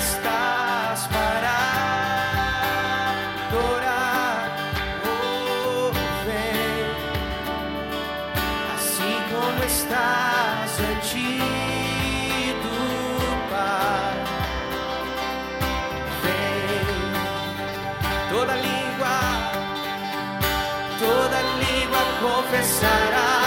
estás para adorar. Oh, vem assim como estás diante Pai. Vem toda língua, toda língua confessará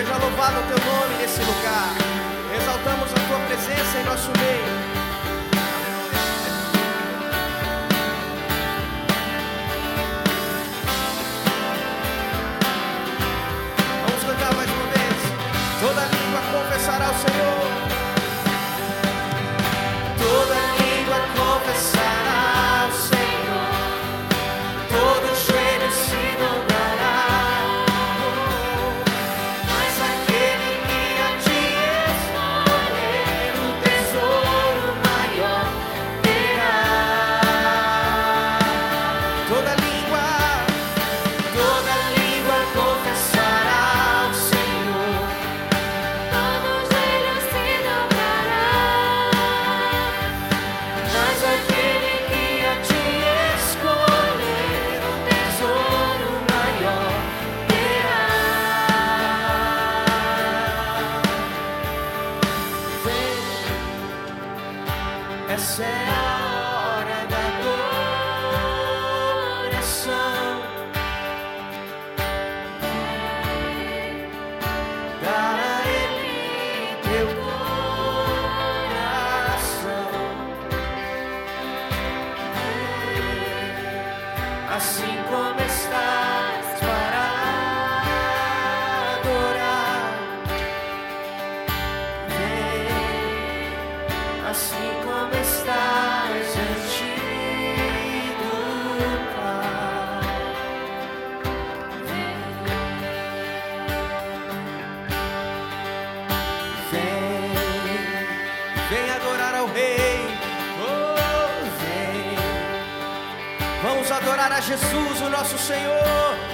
Seja louvado o teu nome nesse lugar. Exaltamos a tua presença em nosso meio. Vamos cantar mais uma vez. Toda língua confessará ao Senhor. Essa é a hora da adoração. Dar a Ele teu coração. assim como estás assim como estás diante do Pai. Vem, vem adorar ao Rei. Oh, vem. Vamos adorar a Jesus, o nosso Senhor.